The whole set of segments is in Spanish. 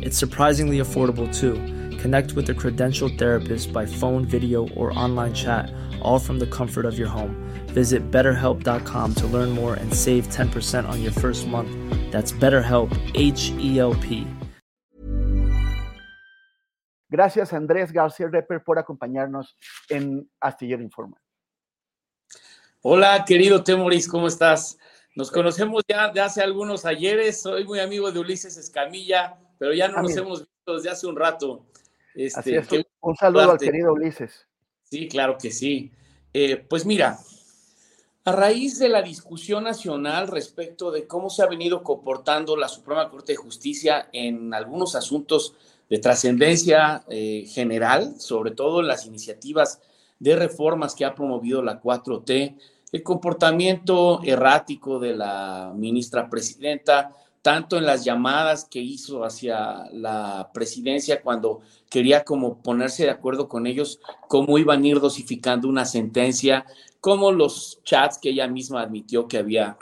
It's surprisingly affordable too. Connect with a credentialed therapist by phone, video, or online chat, all from the comfort of your home. Visit betterhelp.com to learn more and save 10% on your first month. That's BetterHelp, H E L P. Gracias, Andrés García Repper, por acompañarnos en Astillero Informa. Hola, querido Temoris, ¿cómo estás? Nos conocemos ya de hace algunos ayeres. Soy muy amigo de Ulises Escamilla pero ya no nos hemos visto desde hace un rato. Este, un saludo al querido Ulises. Sí, claro que sí. Eh, pues mira, a raíz de la discusión nacional respecto de cómo se ha venido comportando la Suprema Corte de Justicia en algunos asuntos de trascendencia eh, general, sobre todo las iniciativas de reformas que ha promovido la 4T, el comportamiento errático de la ministra presidenta, tanto en las llamadas que hizo hacia la presidencia cuando quería como ponerse de acuerdo con ellos, cómo iban a ir dosificando una sentencia, como los chats que ella misma admitió que había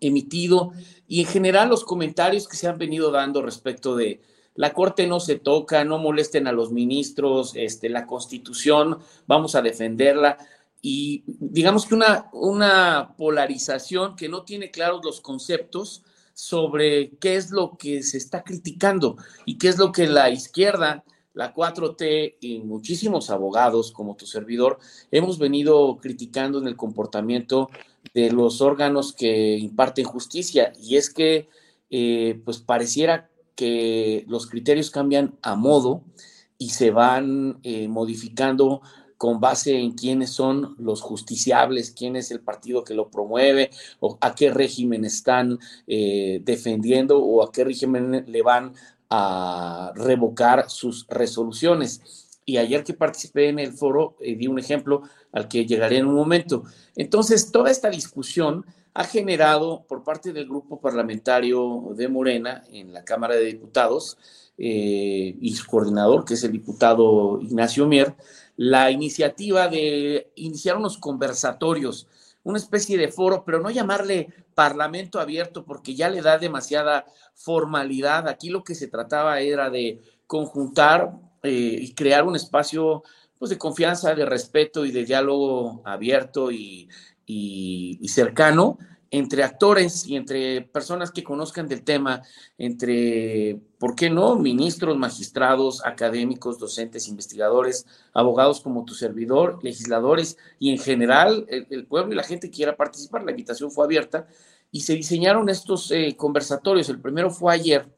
emitido y en general los comentarios que se han venido dando respecto de la corte no se toca, no molesten a los ministros, este, la constitución, vamos a defenderla. Y digamos que una, una polarización que no tiene claros los conceptos, sobre qué es lo que se está criticando y qué es lo que la izquierda, la 4T y muchísimos abogados como tu servidor hemos venido criticando en el comportamiento de los órganos que imparten justicia. Y es que, eh, pues pareciera que los criterios cambian a modo y se van eh, modificando con base en quiénes son los justiciables, quién es el partido que lo promueve, o a qué régimen están eh, defendiendo o a qué régimen le van a revocar sus resoluciones. Y ayer que participé en el foro, eh, di un ejemplo al que llegaré en un momento. Entonces, toda esta discusión ha generado por parte del grupo parlamentario de Morena en la Cámara de Diputados eh, y su coordinador, que es el diputado Ignacio Mier, la iniciativa de iniciar unos conversatorios, una especie de foro, pero no llamarle parlamento abierto porque ya le da demasiada formalidad. Aquí lo que se trataba era de conjuntar eh, y crear un espacio pues, de confianza, de respeto y de diálogo abierto y cercano entre actores y entre personas que conozcan del tema, entre, ¿por qué no?, ministros, magistrados, académicos, docentes, investigadores, abogados como tu servidor, legisladores y en general el, pueblo y la gente quiera participar. La invitación fue abierta y se diseñaron estos eh, conversatorios. El primero fue ayer,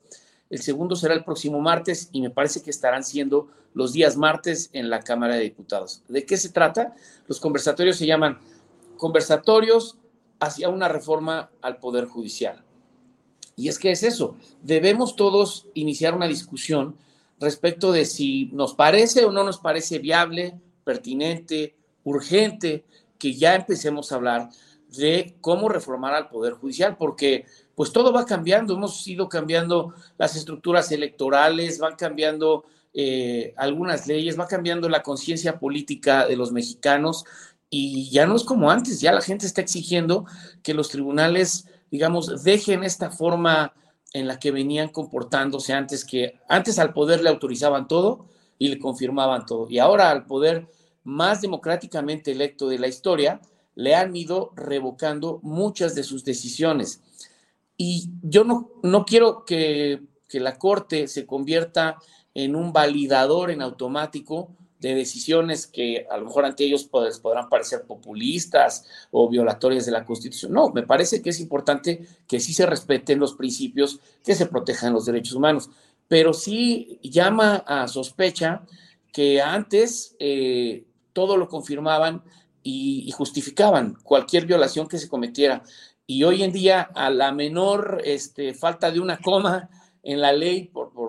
el segundo será el próximo martes y me parece que estarán siendo los días martes en la Cámara de Diputados. ¿De qué se trata? Los conversatorios se llaman conversatorios hacia una reforma al Poder Judicial. Y es que es eso, debemos todos iniciar una discusión respecto de si nos parece o no nos parece viable, pertinente, urgente, que ya empecemos a hablar de cómo reformar al Poder Judicial, porque pues todo va cambiando, hemos ido cambiando las estructuras electorales, van cambiando eh, algunas leyes, va cambiando la conciencia política de los mexicanos y ya no es como antes, ya la gente está exigiendo que los tribunales, digamos, dejen esta forma en la que venían comportándose antes, que antes al poder le autorizaban todo y le confirmaban todo. Y ahora al poder más democráticamente electo de la historia, le han ido revocando muchas de sus decisiones. Y yo no, no quiero que, que la Corte se convierta en un validador en automático de decisiones que a lo mejor ante ellos podrán parecer populistas o violatorias de la Constitución. No, me parece que es importante que sí se respeten los principios, que se protejan los derechos humanos, pero sí llama a sospecha que antes eh, todo lo confirmaban y, justificaban cualquier violación que se cometiera. Y hoy en día, a la menor este, falta de una coma, en la ley, por,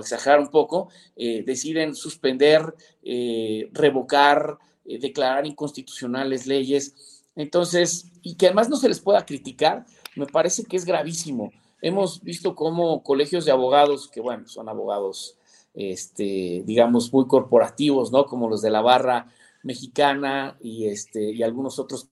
exagerar un poco, eh, deciden suspender, eh, revocar, eh, declarar inconstitucionales leyes. Entonces, y que además no se les pueda criticar, me parece que es gravísimo. Hemos visto cómo colegios de abogados, que bueno, son abogados, este, digamos, muy corporativos, ¿no? Como los de la barra mexicana y, este, y algunos otros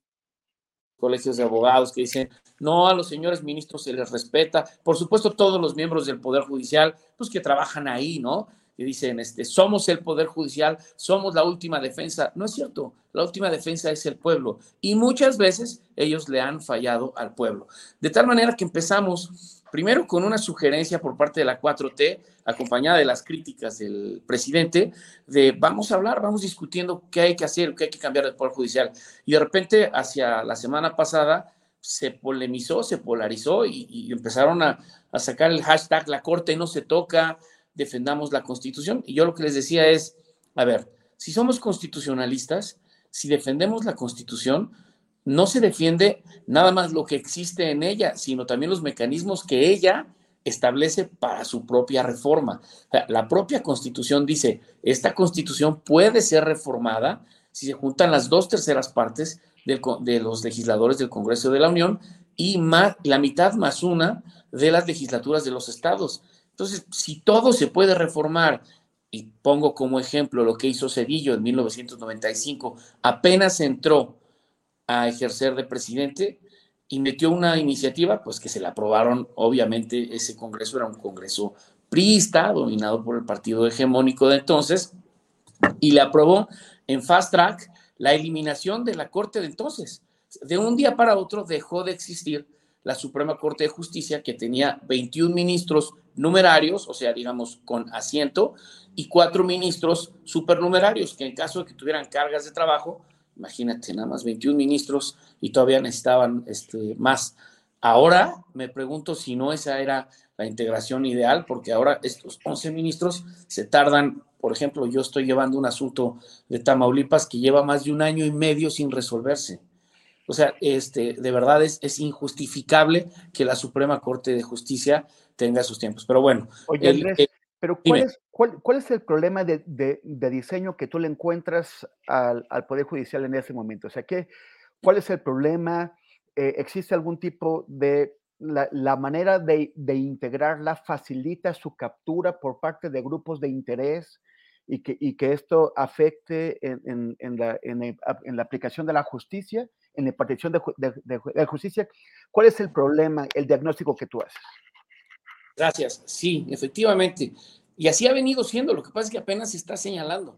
colegios de abogados que dicen, no, a los señores ministros se les respeta, por supuesto todos los miembros del Poder Judicial, pues que trabajan ahí, ¿no? Que dicen, este, somos el Poder Judicial, somos la última defensa. No es cierto, la última defensa es el pueblo. Y muchas veces ellos le han fallado al pueblo. De tal manera que empezamos primero con una sugerencia por parte de la 4T, acompañada de las críticas del presidente, de vamos a hablar, vamos discutiendo qué hay que hacer, qué hay que cambiar del Poder Judicial. Y de repente, hacia la semana pasada, se polemizó, se polarizó y, empezaron a, a, sacar el hashtag la Corte no se toca, defendamos la Constitución. Y yo lo que les decía es, a ver, si somos constitucionalistas, si defendemos la Constitución, no se defiende nada más lo que existe en ella, sino también los mecanismos que ella establece para su propia reforma. la propia constitución dice, esta constitución puede ser reformada si se juntan las dos terceras partes de los legisladores del Congreso de la Unión y la mitad más una de las legislaturas de los estados. Entonces, si todo se puede reformar, y pongo como ejemplo lo que hizo Cedillo en 1995, apenas entró a ejercer de presidente y metió una iniciativa, pues que se la aprobaron, obviamente ese Congreso era un Congreso priista, dominado por el partido hegemónico de entonces, y le aprobó en fast track la eliminación de la Corte de entonces. De un día para otro dejó de existir la Suprema Corte de Justicia, que tenía 21 ministros numerarios, o sea, digamos, con asiento, y cuatro ministros supernumerarios, que en caso de que tuvieran cargas de trabajo, imagínate, nada más 21 ministros y todavía necesitaban este, más. Ahora me pregunto si no esa era la integración ideal, porque ahora estos 11 ministros se tardan por ejemplo, yo estoy llevando un asunto de Tamaulipas que lleva más de un año y medio sin resolverse. O sea, este, de verdad es, es injustificable que la Suprema Corte de Justicia tenga sus tiempos. Pero bueno. Oye, Andrés, pero ¿cuál es, cuál, es, el problema de, de, diseño que tú le encuentras al, al, Poder Judicial en ese momento? O sea, ¿qué, ¿cuál es el problema? Eh, ¿Existe algún tipo de la, la, manera de, de, integrarla facilita su captura por parte de grupos de interés y que, y que esto afecte en, en, la, en, la, aplicación de la justicia, en la impartición de, de, justicia. ¿Cuál es el problema, el diagnóstico que tú haces? Gracias. Sí, efectivamente. Y así ha venido siendo. Lo que pasa es que apenas se está señalando.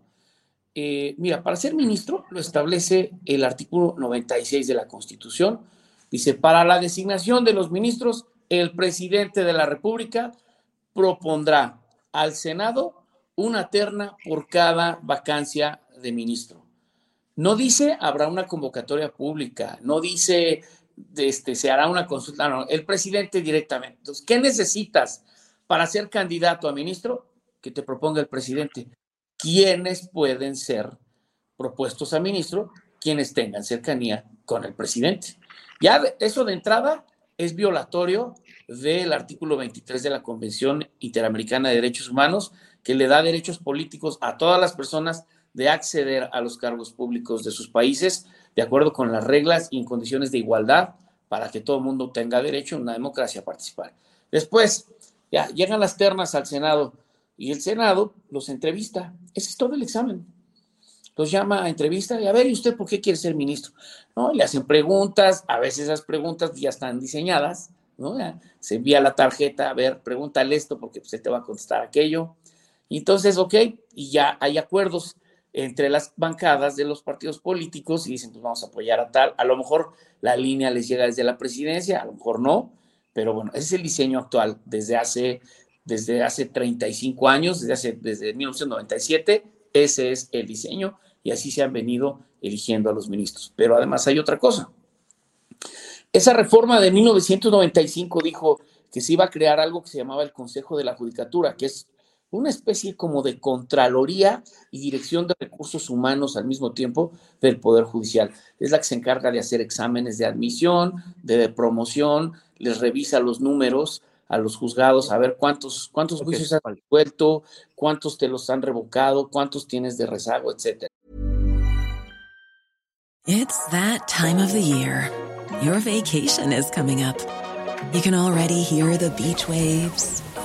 Eh, mira, para ser ministro lo establece el artículo 96 de la Constitución. Dice, para la designación de los ministros, el presidente de la República propondrá al Senado una terna por cada vacancia de ministro. No dice habrá una convocatoria pública, no dice este, se hará una consulta, no, el presidente directamente. Entonces, ¿qué necesitas para ser candidato a ministro? Que te proponga el presidente. ¿Quiénes pueden ser propuestos a ministro? Quienes tengan cercanía con el presidente. Ya eso de entrada es violatorio del artículo 23 de la Convención Interamericana de Derechos Humanos, que le da derechos políticos a todas las personas de acceder a los cargos públicos de sus países, de acuerdo con las reglas y en condiciones de igualdad, para que todo el mundo tenga derecho en una democracia a participar. Después, ya llegan las ternas al Senado y el Senado los entrevista. Ese es todo el examen. Los llama a entrevista y a ver, ¿y usted por qué quiere ser ministro? ¿No? Le hacen preguntas, a veces esas preguntas ya están diseñadas, ¿no? se envía la tarjeta, a ver, pregúntale esto porque usted te va a contestar aquello. Entonces, ok, y ya hay acuerdos entre las bancadas de los partidos políticos y dicen, pues vamos a apoyar a tal. A lo mejor la línea les llega desde la presidencia, a lo mejor no, pero bueno, ese es el diseño actual desde hace, desde hace 35 años, desde, hace, desde 1997 Ese es el diseño y así se han venido eligiendo a los ministros. Pero además hay otra cosa. Esa reforma de 1995 dijo que se iba a crear algo que se llamaba el Consejo de la Judicatura, que es una especie como de Contraloría y Dirección de Recursos Humanos al mismo tiempo del Poder Judicial. Es la que se encarga de hacer exámenes de admisión, de promoción, les revisa los números a los juzgados, a ver cuántos, cuántos juicios has vuelto, cuántos te los han revocado, cuántos tienes de rezago, etc. It's that time of the year. Your vacation is coming up. You can already hear the beach waves,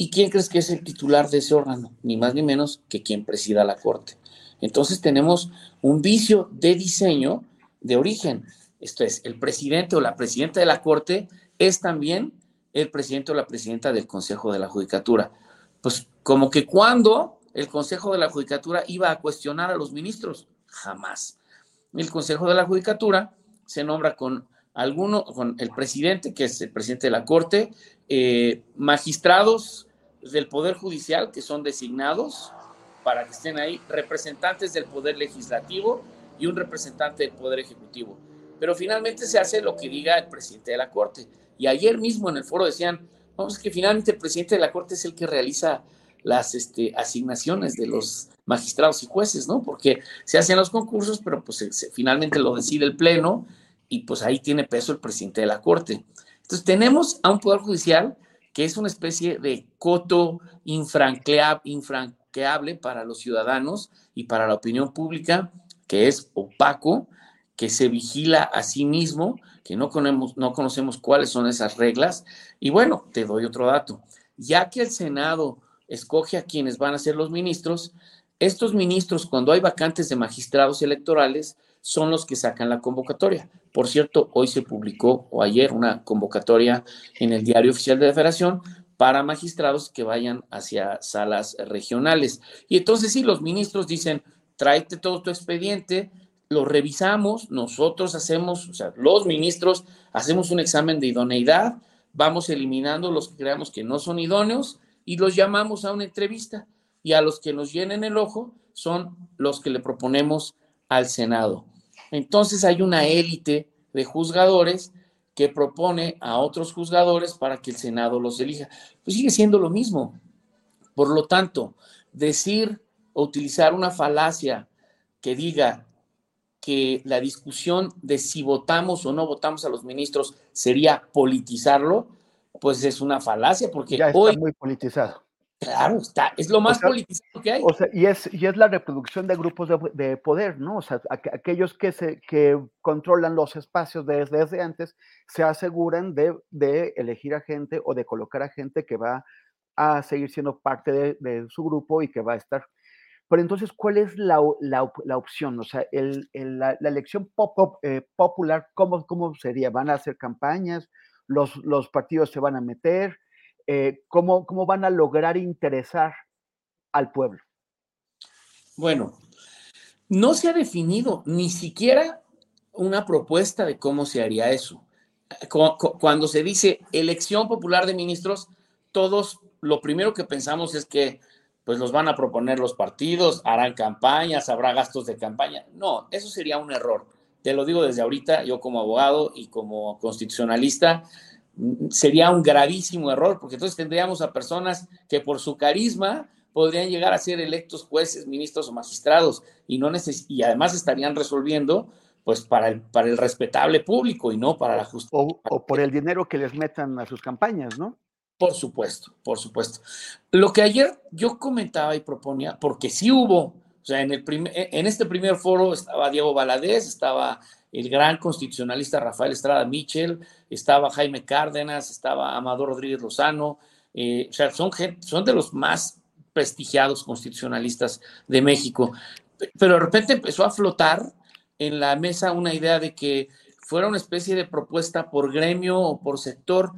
¿Y quién crees que es el titular de ese órgano? Ni más ni menos que quien presida la Corte. Entonces tenemos un vicio de diseño de origen. Esto es, el presidente o la presidenta de la Corte es también el presidente o la presidenta del Consejo de la Judicatura. Pues como que cuando el Consejo de la Judicatura iba a cuestionar a los ministros, jamás. El Consejo de la Judicatura se nombra con alguno, con el presidente, que es el presidente de la Corte, eh, magistrados del Poder Judicial, que son designados para que estén ahí, representantes del Poder Legislativo y un representante del Poder Ejecutivo. Pero finalmente se hace lo que diga el presidente de la Corte. Y ayer mismo en el foro decían, vamos, que finalmente el presidente de la Corte es el que realiza las este, asignaciones de los magistrados y jueces, ¿no? Porque se hacen los concursos, pero pues finalmente lo decide el Pleno y pues ahí tiene peso el presidente de la Corte. Entonces tenemos a un Poder Judicial que es una especie de coto infranqueable para los ciudadanos y para la opinión pública, que es opaco, que se vigila a sí mismo que no conocemos, no conocemos cuáles son esas reglas. Y bueno, te doy otro dato. Ya que el Senado escoge a quienes van a ser los ministros, estos ministros, cuando hay vacantes de magistrados electorales, son los que sacan la convocatoria. Por cierto, hoy se publicó, o ayer, una convocatoria en el Diario Oficial de la Federación para magistrados que vayan hacia salas regionales. Y entonces sí, los ministros dicen, tráete todo tu expediente, lo revisamos, nosotros hacemos, o sea, los ministros hacemos un examen de idoneidad, vamos eliminando los que creamos que no son idóneos y los llamamos a una entrevista. Y a los que nos llenen el ojo son los que le proponemos al Senado. Entonces hay una élite de juzgadores que propone a otros juzgadores para que el Senado los elija. Pues sigue siendo lo mismo. Por lo tanto, decir o utilizar una falacia que diga que la discusión de si votamos o no votamos a los ministros sería politizarlo, pues es una falacia, porque ya está hoy... muy politizado. Claro, está, es lo más o sea, politizado que hay. O sea, y es, y es la reproducción de grupos de, de poder, ¿no? O sea, aqu aquellos que, se, que controlan los espacios desde, desde antes se aseguran de, de, elegir a gente o de colocar a gente que va a seguir siendo parte de, de su grupo y que va a estar pero entonces, ¿cuál es la, la, la opción? O sea, el, el, la, la, elección pop, pop, eh, popular, ¿cómo, ¿cómo sería? ¿Van a hacer campañas? ¿Los, los partidos se van a meter? Eh, ¿cómo, ¿Cómo van a lograr interesar al pueblo? Bueno, no se ha definido ni siquiera una propuesta de cómo se haría eso. Cuando se dice elección popular de ministros, todos lo primero que pensamos es que pues los van a proponer los partidos, harán campañas, habrá gastos de campaña. No, eso sería un error. Te lo digo desde ahorita, yo como abogado y como constitucionalista, sería un gravísimo error, porque entonces tendríamos a personas que por su carisma podrían llegar a ser electos jueces, ministros o magistrados y, no neces y además estarían resolviendo pues para el, para el respetable público y no para la justicia. O, por el dinero que les metan a sus campañas, ¿no? Por supuesto, por supuesto. Lo que ayer yo comentaba y proponía, porque sí hubo, o sea, en, el en este primer foro estaba Diego Valadez, estaba el gran constitucionalista Rafael Estrada Mitchell, estaba Jaime Cárdenas, estaba Amador Rodríguez Lozano, eh, o sea, son, son de los más prestigiados constitucionalistas de México. Pero de repente empezó a flotar en la mesa una idea de que fuera una especie de propuesta por gremio o por sector.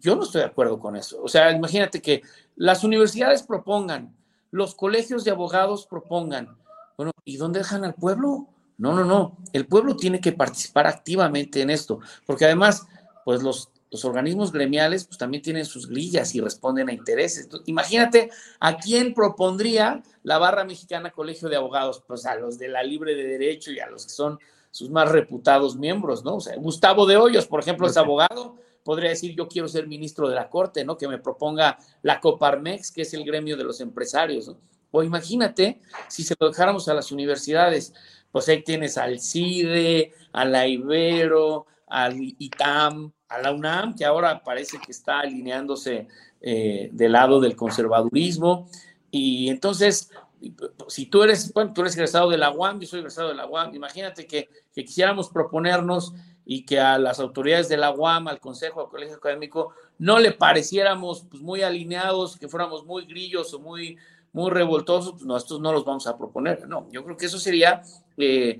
Yo no estoy de acuerdo con eso. O sea, imagínate que las universidades propongan, los colegios de abogados propongan. Bueno, ¿y dónde dejan al pueblo? No, no, no. El pueblo tiene que participar activamente en esto, porque además, pues los, los organismos gremiales pues también tienen sus grillas y responden a intereses. imagínate a quién propondría la barra mexicana Colegio de Abogados, pues a los de la Libre de Derecho y a los que son sus más reputados miembros, ¿no? O sea, Gustavo de Hoyos, por ejemplo, es abogado, podría decir yo quiero ser ministro de la Corte, ¿no? Que me proponga la Coparmex, que es el gremio de los empresarios, ¿no? O imagínate si se lo dejáramos a las universidades, pues ahí tienes al CIDE, a la Ibero, al ITAM, a la UNAM, que ahora parece que está alineándose eh, del lado del conservadurismo. Y entonces, si tú eres, bueno, tú eres egresado de la UAM, yo soy egresado de la UAM, imagínate que, quisiéramos proponernos y que a las autoridades de la UAM, al Consejo, al Colegio Académico, no le pareciéramos pues, muy alineados, que fuéramos muy grillos o muy, muy revoltosos, pues nosotros no los vamos a proponer. No, yo creo que eso sería eh,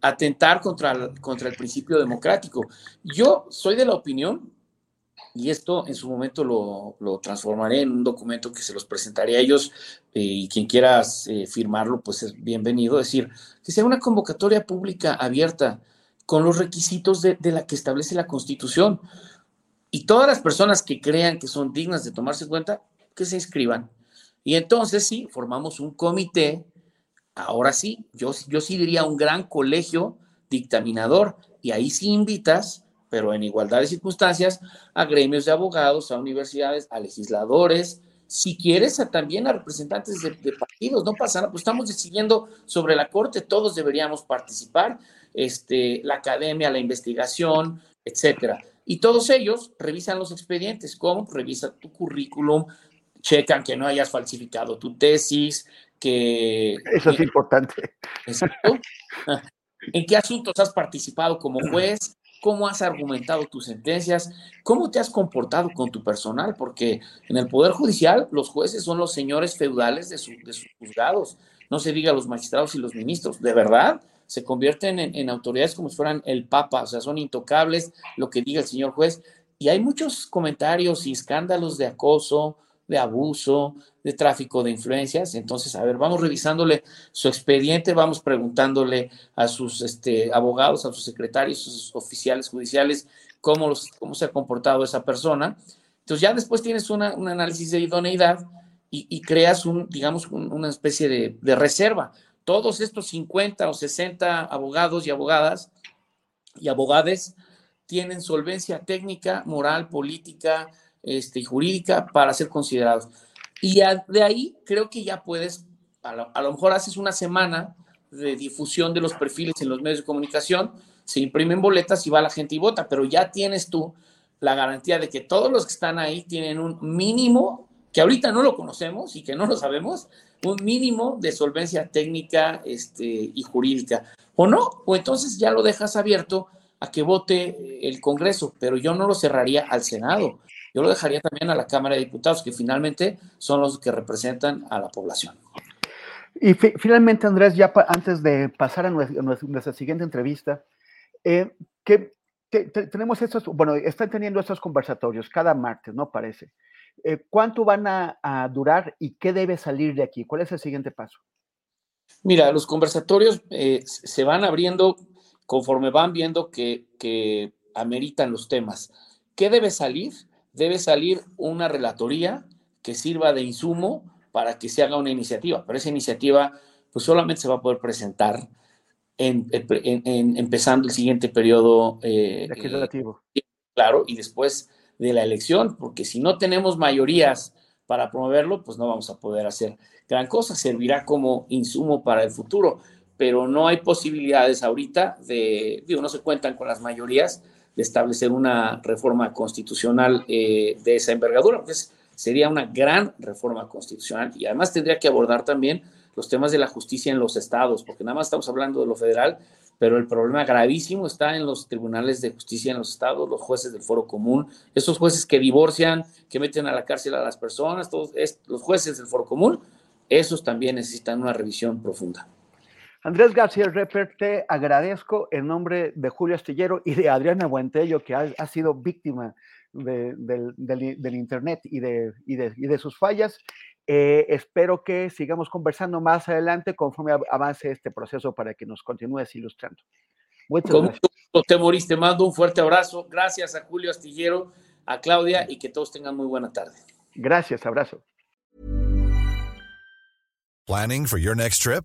atentar contra, contra el principio democrático. Yo soy de la opinión, y esto en su momento lo, lo transformaré en un documento que se los presentaré a ellos eh, y quien quiera eh, firmarlo, pues es bienvenido, decir, que sea una convocatoria pública abierta con los requisitos de, de la que establece la Constitución. Y todas las personas que crean que son dignas de tomarse en cuenta, que se inscriban. Y entonces sí, formamos un comité ahora sí, yo, yo sí diría un gran colegio dictaminador y ahí sí invitas, pero en igualdad de circunstancias, a gremios de abogados, a universidades, a legisladores, si quieres también a representantes de, partidos, no pasa nada, pues estamos decidiendo sobre la corte, todos deberíamos participar, este, la academia, la investigación, etcétera. Y todos ellos revisan los expedientes, ¿cómo? Revisa tu currículum, checan que no hayas falsificado tu tesis, que... Eso es importante. ¿En qué asuntos has participado como juez? ¿Cómo has argumentado tus sentencias? ¿Cómo te has comportado con tu personal? Porque en el Poder Judicial los jueces son los señores feudales de, de sus juzgados. No se diga los magistrados y los ministros. De verdad, se convierten en, en, autoridades como si fueran el Papa, o sea, son intocables lo que diga el señor juez. Y hay muchos comentarios y escándalos de acoso, de abuso, de tráfico de influencias. Entonces, a ver, vamos revisándole su expediente, vamos preguntándole a sus este, abogados, a sus secretarios, a sus oficiales judiciales, cómo, los, cómo se ha comportado esa persona. Entonces, ya después tienes un análisis de idoneidad y, creas un, digamos, una especie de, de reserva. Todos estos 50 o 60 abogados y abogadas y abogades tienen solvencia técnica, moral, política, este, jurídica para ser considerados. Y de ahí creo que ya puedes, a lo, mejor haces una semana de difusión de los perfiles en los medios de comunicación, se imprimen boletas y va la gente y vota, pero ya tienes tú la garantía de que todos los que están ahí tienen un mínimo, que ahorita no lo conocemos y que no lo sabemos, un mínimo de solvencia técnica este, y jurídica. O no, o entonces ya lo dejas abierto a que vote el Congreso, pero yo no lo cerraría al Senado. Yo lo dejaría también a la Cámara de Diputados, que finalmente son los que representan a la población. Y finalmente, Andrés, ya antes de pasar a nuestra, siguiente entrevista, eh, que, tenemos estos, bueno, están teniendo estos conversatorios cada martes, ¿no? Parece. Eh, ¿Cuánto van a, durar y qué debe salir de aquí? ¿Cuál es el siguiente paso? Mira, los conversatorios eh, se van abriendo conforme van viendo que, que ameritan los temas. ¿Qué debe salir? Debe salir una relatoría que sirva de insumo para que se haga una iniciativa, pero esa iniciativa pues solamente se va a poder presentar en, empezando el siguiente periodo eh, legislativo. Eh, claro, y después de la elección, porque si no tenemos mayorías para promoverlo, pues no vamos a poder hacer gran cosa, servirá como insumo para el futuro. pero no hay posibilidades ahorita de, digo, no se cuentan con las mayorías de establecer una reforma constitucional eh, de esa envergadura, porque sería una gran reforma constitucional y además tendría que abordar también los temas de la justicia en los estados, porque nada más estamos hablando de lo federal, pero el problema gravísimo está en los tribunales de justicia en los estados, los jueces del foro común, esos jueces que divorcian, que meten a la cárcel a las personas, todos los jueces del foro común, esos también necesitan una revisión profunda. Andrés García Reper, te agradezco en nombre de Julio Astillero y de Adriana Buentello, que ha, sido víctima del, Internet y de, de, sus fallas. Eh, espero que sigamos conversando más adelante conforme avance este proceso para que nos continúes ilustrando. Muchas gracias. Te moriste, mando un fuerte abrazo. Gracias a Julio Astillero, a Claudia y que todos tengan muy buena tarde. Gracias, abrazo. Planning for your next trip?